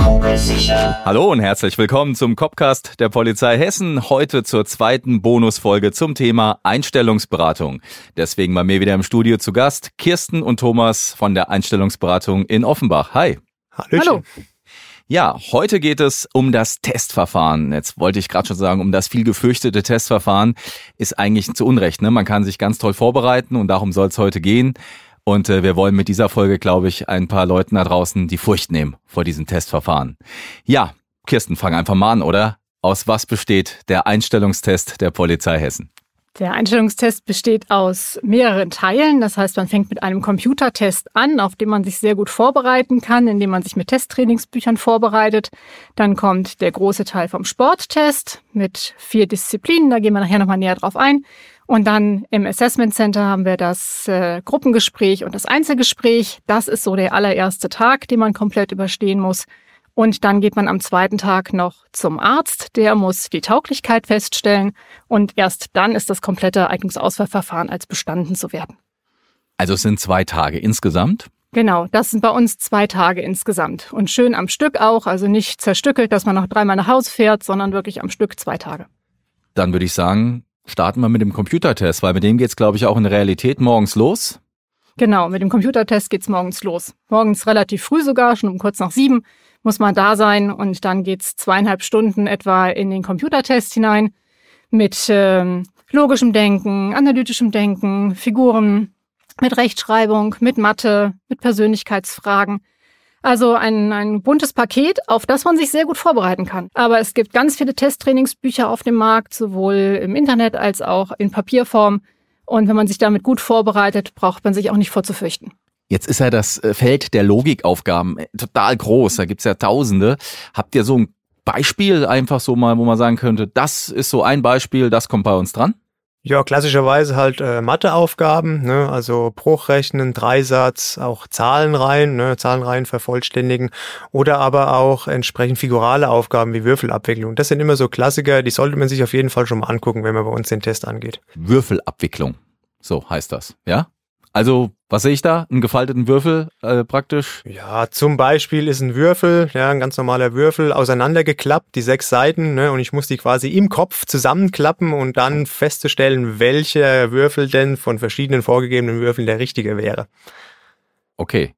Hallo und herzlich willkommen zum Copcast der Polizei Hessen. Heute zur zweiten Bonusfolge zum Thema Einstellungsberatung. Deswegen bei mir wieder im Studio zu Gast Kirsten und Thomas von der Einstellungsberatung in Offenbach. Hi. Hallöchen. Hallo. Ja, heute geht es um das Testverfahren. Jetzt wollte ich gerade schon sagen, um das viel gefürchtete Testverfahren ist eigentlich zu Unrecht. Ne? Man kann sich ganz toll vorbereiten und darum soll es heute gehen. Und äh, wir wollen mit dieser Folge, glaube ich, ein paar Leuten da draußen die Furcht nehmen vor diesem Testverfahren. Ja, Kirsten, fang einfach mal an, oder? Aus was besteht der Einstellungstest der Polizei Hessen? Der Einstellungstest besteht aus mehreren Teilen. Das heißt, man fängt mit einem Computertest an, auf dem man sich sehr gut vorbereiten kann, indem man sich mit Testtrainingsbüchern vorbereitet. Dann kommt der große Teil vom Sporttest mit vier Disziplinen. Da gehen wir nachher nochmal näher drauf ein. Und dann im Assessment Center haben wir das äh, Gruppengespräch und das Einzelgespräch. Das ist so der allererste Tag, den man komplett überstehen muss. Und dann geht man am zweiten Tag noch zum Arzt. Der muss die Tauglichkeit feststellen. Und erst dann ist das komplette Eignungsauswahlverfahren als bestanden zu werden. Also es sind zwei Tage insgesamt? Genau, das sind bei uns zwei Tage insgesamt. Und schön am Stück auch, also nicht zerstückelt, dass man noch dreimal nach Hause fährt, sondern wirklich am Stück zwei Tage. Dann würde ich sagen, starten wir mit dem Computertest, weil mit dem geht's, glaube ich, auch in der Realität morgens los. Genau, mit dem Computertest geht's morgens los. Morgens relativ früh sogar, schon um kurz nach sieben muss man da sein und dann geht's zweieinhalb Stunden etwa in den Computertest hinein mit ähm, logischem Denken, analytischem Denken, Figuren, mit Rechtschreibung, mit Mathe, mit Persönlichkeitsfragen. Also ein, ein buntes Paket, auf das man sich sehr gut vorbereiten kann. Aber es gibt ganz viele Testtrainingsbücher auf dem Markt, sowohl im Internet als auch in Papierform. Und wenn man sich damit gut vorbereitet, braucht man sich auch nicht vorzufürchten. Jetzt ist ja das äh, Feld der Logikaufgaben äh, total groß. Da gibt's ja Tausende. Habt ihr so ein Beispiel einfach so mal, wo man sagen könnte, das ist so ein Beispiel, das kommt bei uns dran? Ja, klassischerweise halt äh, Matheaufgaben, ne? also Bruchrechnen, Dreisatz, auch Zahlenreihen, ne? Zahlenreihen vervollständigen oder aber auch entsprechend figurale Aufgaben wie Würfelabwicklung. Das sind immer so Klassiker, die sollte man sich auf jeden Fall schon mal angucken, wenn man bei uns den Test angeht. Würfelabwicklung, so heißt das, ja? Also, was sehe ich da? Einen gefalteten Würfel äh, praktisch? Ja, zum Beispiel ist ein Würfel, ja, ein ganz normaler Würfel, auseinandergeklappt, die sechs Seiten, ne, und ich muss die quasi im Kopf zusammenklappen und dann festzustellen, welcher Würfel denn von verschiedenen vorgegebenen Würfeln der richtige wäre. Okay.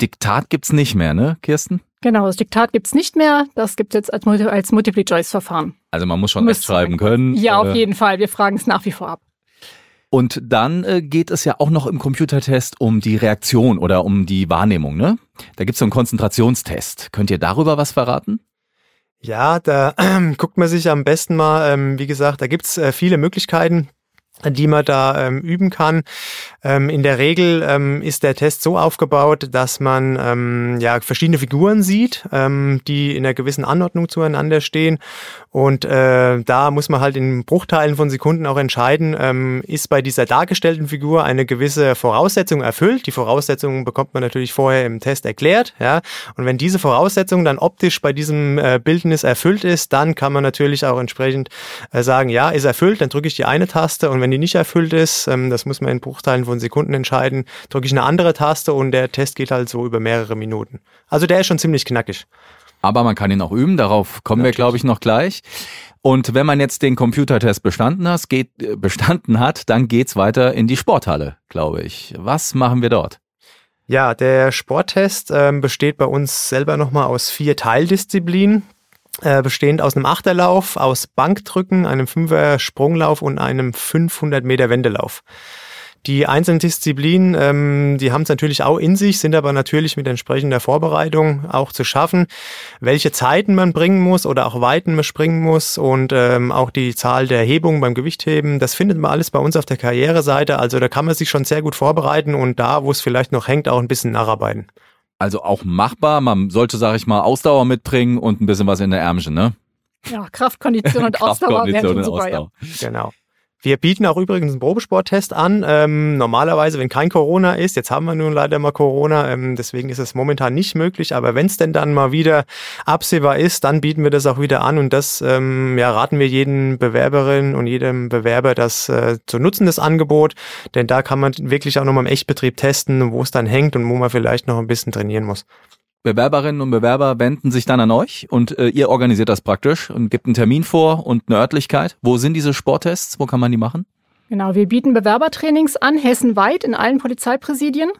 Diktat gibt's nicht mehr, ne, Kirsten? Genau, das Diktat gibt's nicht mehr. Das gibt's jetzt als, als Multiple-Choice-Verfahren. Also man muss schon recht schreiben können. Ja, auf jeden Fall. Wir fragen es nach wie vor ab. Und dann äh, geht es ja auch noch im Computertest um die Reaktion oder um die Wahrnehmung, ne? Da gibt's so einen Konzentrationstest. Könnt ihr darüber was verraten? Ja, da äh, guckt man sich am besten mal, ähm, wie gesagt, da gibt's äh, viele Möglichkeiten die man da ähm, üben kann. Ähm, in der Regel ähm, ist der Test so aufgebaut, dass man ähm, ja verschiedene Figuren sieht, ähm, die in einer gewissen Anordnung zueinander stehen. Und äh, da muss man halt in Bruchteilen von Sekunden auch entscheiden, ähm, ist bei dieser dargestellten Figur eine gewisse Voraussetzung erfüllt. Die Voraussetzungen bekommt man natürlich vorher im Test erklärt. Ja? Und wenn diese Voraussetzung dann optisch bei diesem äh, Bildnis erfüllt ist, dann kann man natürlich auch entsprechend äh, sagen, ja, ist erfüllt, dann drücke ich die eine Taste und wenn die nicht erfüllt ist, ähm, das muss man in Bruchteilen von Sekunden entscheiden, drücke ich eine andere Taste und der Test geht halt so über mehrere Minuten. Also der ist schon ziemlich knackig. Aber man kann ihn auch üben, darauf kommen Natürlich. wir, glaube ich, noch gleich. Und wenn man jetzt den Computertest bestanden hat, geht, äh, bestanden hat, dann geht's weiter in die Sporthalle, glaube ich. Was machen wir dort? Ja, der Sporttest ähm, besteht bei uns selber nochmal aus vier Teildisziplinen äh, bestehend aus einem Achterlauf, aus Bankdrücken, einem Fünfer Sprunglauf und einem 500 Meter Wendelauf. Die einzelnen Disziplinen, ähm, die haben es natürlich auch in sich, sind aber natürlich mit entsprechender Vorbereitung auch zu schaffen. Welche Zeiten man bringen muss oder auch Weiten man springen muss und ähm, auch die Zahl der Hebungen beim Gewichtheben, das findet man alles bei uns auf der Karriereseite. Also da kann man sich schon sehr gut vorbereiten und da, wo es vielleicht noch hängt, auch ein bisschen nacharbeiten. Also auch machbar. Man sollte, sage ich mal, Ausdauer mitbringen und ein bisschen was in der Ärmchen, ne? Ja, Kraftkondition und Ausdauer wären super, ja. Genau. Wir bieten auch übrigens einen Probesporttest an. Ähm, normalerweise, wenn kein Corona ist, jetzt haben wir nun leider mal Corona, ähm, deswegen ist es momentan nicht möglich. Aber wenn es denn dann mal wieder absehbar ist, dann bieten wir das auch wieder an und das ähm, ja, raten wir jeden Bewerberin und jedem Bewerber, das äh, zu nutzen, das Angebot. Denn da kann man wirklich auch nochmal im Echtbetrieb testen, wo es dann hängt und wo man vielleicht noch ein bisschen trainieren muss. Bewerberinnen und Bewerber wenden sich dann an euch und äh, ihr organisiert das praktisch und gibt einen Termin vor und eine Örtlichkeit. Wo sind diese Sporttests? Wo kann man die machen? Genau, wir bieten Bewerbertrainings an, hessenweit in allen Polizeipräsidien.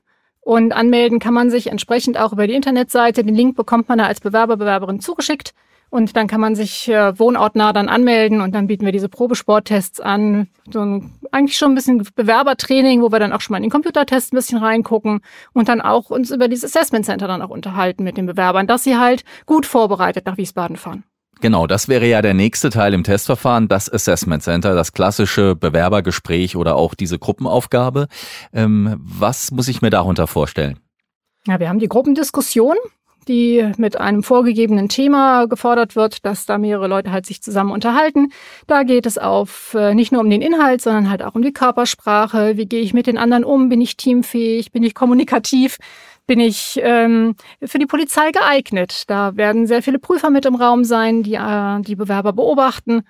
Und anmelden kann man sich entsprechend auch über die Internetseite. Den Link bekommt man da als Bewerber, Bewerberin zugeschickt. Und dann kann man sich äh, wohnortnah dann anmelden und dann bieten wir diese Probesporttests an. So ein, eigentlich schon ein bisschen Bewerbertraining, wo wir dann auch schon mal in den Computertest ein bisschen reingucken und dann auch uns über dieses Assessment Center dann auch unterhalten mit den Bewerbern, dass sie halt gut vorbereitet nach Wiesbaden fahren. Genau, das wäre ja der nächste Teil im Testverfahren, das Assessment Center, das klassische Bewerbergespräch oder auch diese Gruppenaufgabe. Ähm, was muss ich mir darunter vorstellen? Ja, wir haben die Gruppendiskussion die mit einem vorgegebenen Thema gefordert wird, dass da mehrere Leute halt sich zusammen unterhalten. Da geht es auf äh, nicht nur um den Inhalt, sondern halt auch um die Körpersprache. Wie gehe ich mit den anderen um? Bin ich teamfähig? Bin ich kommunikativ? Bin ich ähm, für die Polizei geeignet? Da werden sehr viele Prüfer mit im Raum sein, die äh, die Bewerber beobachten.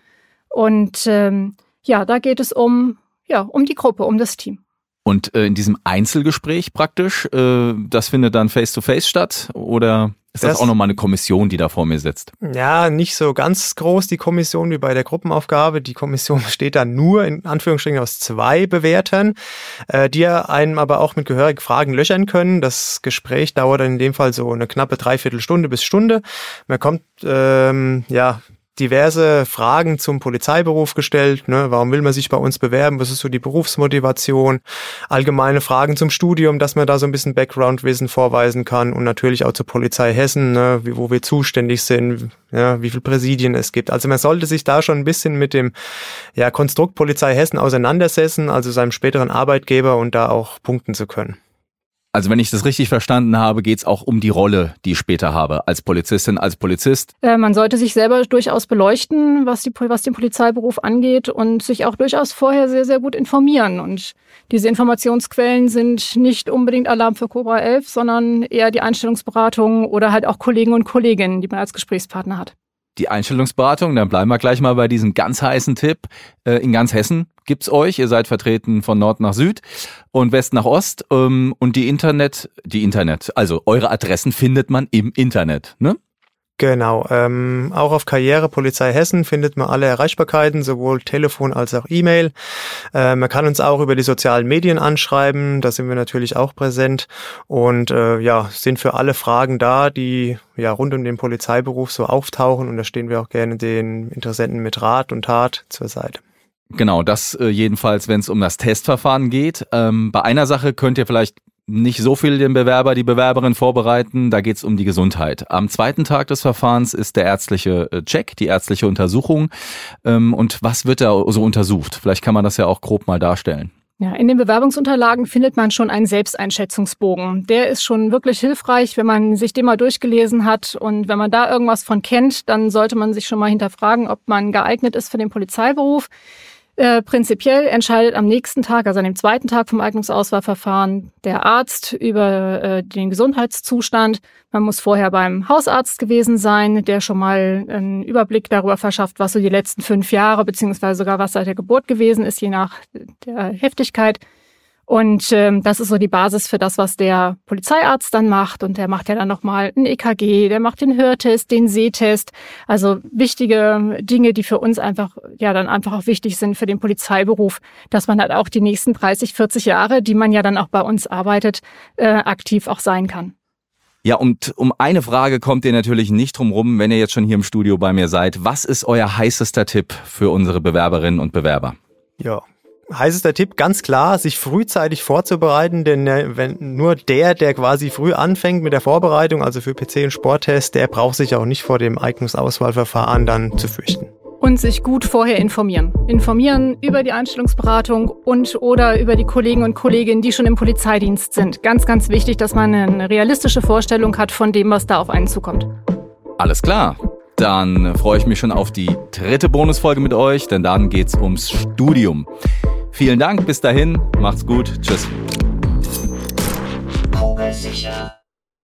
Und ähm, ja, da geht es um ja um die Gruppe, um das Team. Und äh, in diesem Einzelgespräch praktisch, äh, das findet dann face-to-face -face statt oder ist das, das auch nochmal eine Kommission, die da vor mir sitzt? Ja, nicht so ganz groß die Kommission wie bei der Gruppenaufgabe. Die Kommission besteht dann nur in Anführungsstrichen aus zwei Bewertern, äh, die einem aber auch mit gehörigen Fragen löchern können. Das Gespräch dauert dann in dem Fall so eine knappe Dreiviertelstunde bis Stunde. Man kommt ähm, ja diverse Fragen zum Polizeiberuf gestellt. Ne? Warum will man sich bei uns bewerben? Was ist so die Berufsmotivation? Allgemeine Fragen zum Studium, dass man da so ein bisschen Background-Wissen vorweisen kann und natürlich auch zur Polizei Hessen, ne? Wie, wo wir zuständig sind, ja, wie viele Präsidien es gibt. Also man sollte sich da schon ein bisschen mit dem ja, Konstrukt Polizei Hessen auseinandersetzen, also seinem späteren Arbeitgeber und da auch punkten zu können. Also wenn ich das richtig verstanden habe, geht es auch um die Rolle, die ich später habe als Polizistin, als Polizist. Äh, man sollte sich selber durchaus beleuchten, was, die, was den Polizeiberuf angeht und sich auch durchaus vorher sehr, sehr gut informieren. Und diese Informationsquellen sind nicht unbedingt Alarm für Cobra 11, sondern eher die Einstellungsberatung oder halt auch Kollegen und Kolleginnen, die man als Gesprächspartner hat die Einstellungsberatung, dann bleiben wir gleich mal bei diesem ganz heißen Tipp. Äh, in ganz Hessen gibt's euch. Ihr seid vertreten von Nord nach Süd und West nach Ost. Ähm, und die Internet, die Internet, also eure Adressen findet man im Internet, ne? Genau. Ähm, auch auf Karriere Polizei Hessen findet man alle Erreichbarkeiten, sowohl Telefon als auch E-Mail. Äh, man kann uns auch über die sozialen Medien anschreiben, da sind wir natürlich auch präsent und äh, ja, sind für alle Fragen da, die ja rund um den Polizeiberuf so auftauchen und da stehen wir auch gerne den Interessenten mit Rat und Tat zur Seite. Genau, das äh, jedenfalls, wenn es um das Testverfahren geht. Ähm, bei einer Sache könnt ihr vielleicht nicht so viel den Bewerber, die Bewerberin vorbereiten. Da geht es um die Gesundheit. Am zweiten Tag des Verfahrens ist der ärztliche äh, Check, die ärztliche Untersuchung. Ähm, und was wird da so untersucht? Vielleicht kann man das ja auch grob mal darstellen. Ja, in den Bewerbungsunterlagen findet man schon einen Selbsteinschätzungsbogen. Der ist schon wirklich hilfreich, wenn man sich den mal durchgelesen hat. Und wenn man da irgendwas von kennt, dann sollte man sich schon mal hinterfragen, ob man geeignet ist für den Polizeiberuf. Äh, prinzipiell entscheidet am nächsten Tag, also an dem zweiten Tag vom Eignungsauswahlverfahren, der Arzt über äh, den Gesundheitszustand. Man muss vorher beim Hausarzt gewesen sein, der schon mal einen Überblick darüber verschafft, was so die letzten fünf Jahre beziehungsweise sogar was seit der Geburt gewesen ist, je nach der Heftigkeit und ähm, das ist so die Basis für das, was der Polizeiarzt dann macht. Und der macht ja dann nochmal ein EKG, der macht den Hörtest, den Sehtest. Also wichtige Dinge, die für uns einfach, ja, dann einfach auch wichtig sind für den Polizeiberuf, dass man halt auch die nächsten 30, 40 Jahre, die man ja dann auch bei uns arbeitet, äh, aktiv auch sein kann. Ja, und um eine Frage kommt ihr natürlich nicht drum rum, wenn ihr jetzt schon hier im Studio bei mir seid. Was ist euer heißester Tipp für unsere Bewerberinnen und Bewerber? Ja, heißester Tipp, ganz klar, sich frühzeitig vorzubereiten, denn äh, wenn nur der, der quasi früh anfängt mit der Vorbereitung, also für PC und Sporttest, der braucht sich auch nicht vor dem Eignungsauswahlverfahren dann zu fürchten. Und sich gut vorher informieren. Informieren über die Einstellungsberatung und oder über die Kollegen und Kolleginnen, die schon im Polizeidienst sind. Ganz, ganz wichtig, dass man eine realistische Vorstellung hat von dem, was da auf einen zukommt. Alles klar. Dann freue ich mich schon auf die dritte Bonusfolge mit euch, denn dann geht's ums Studium. Vielen Dank, bis dahin, macht's gut, tschüss. Kugelsicher.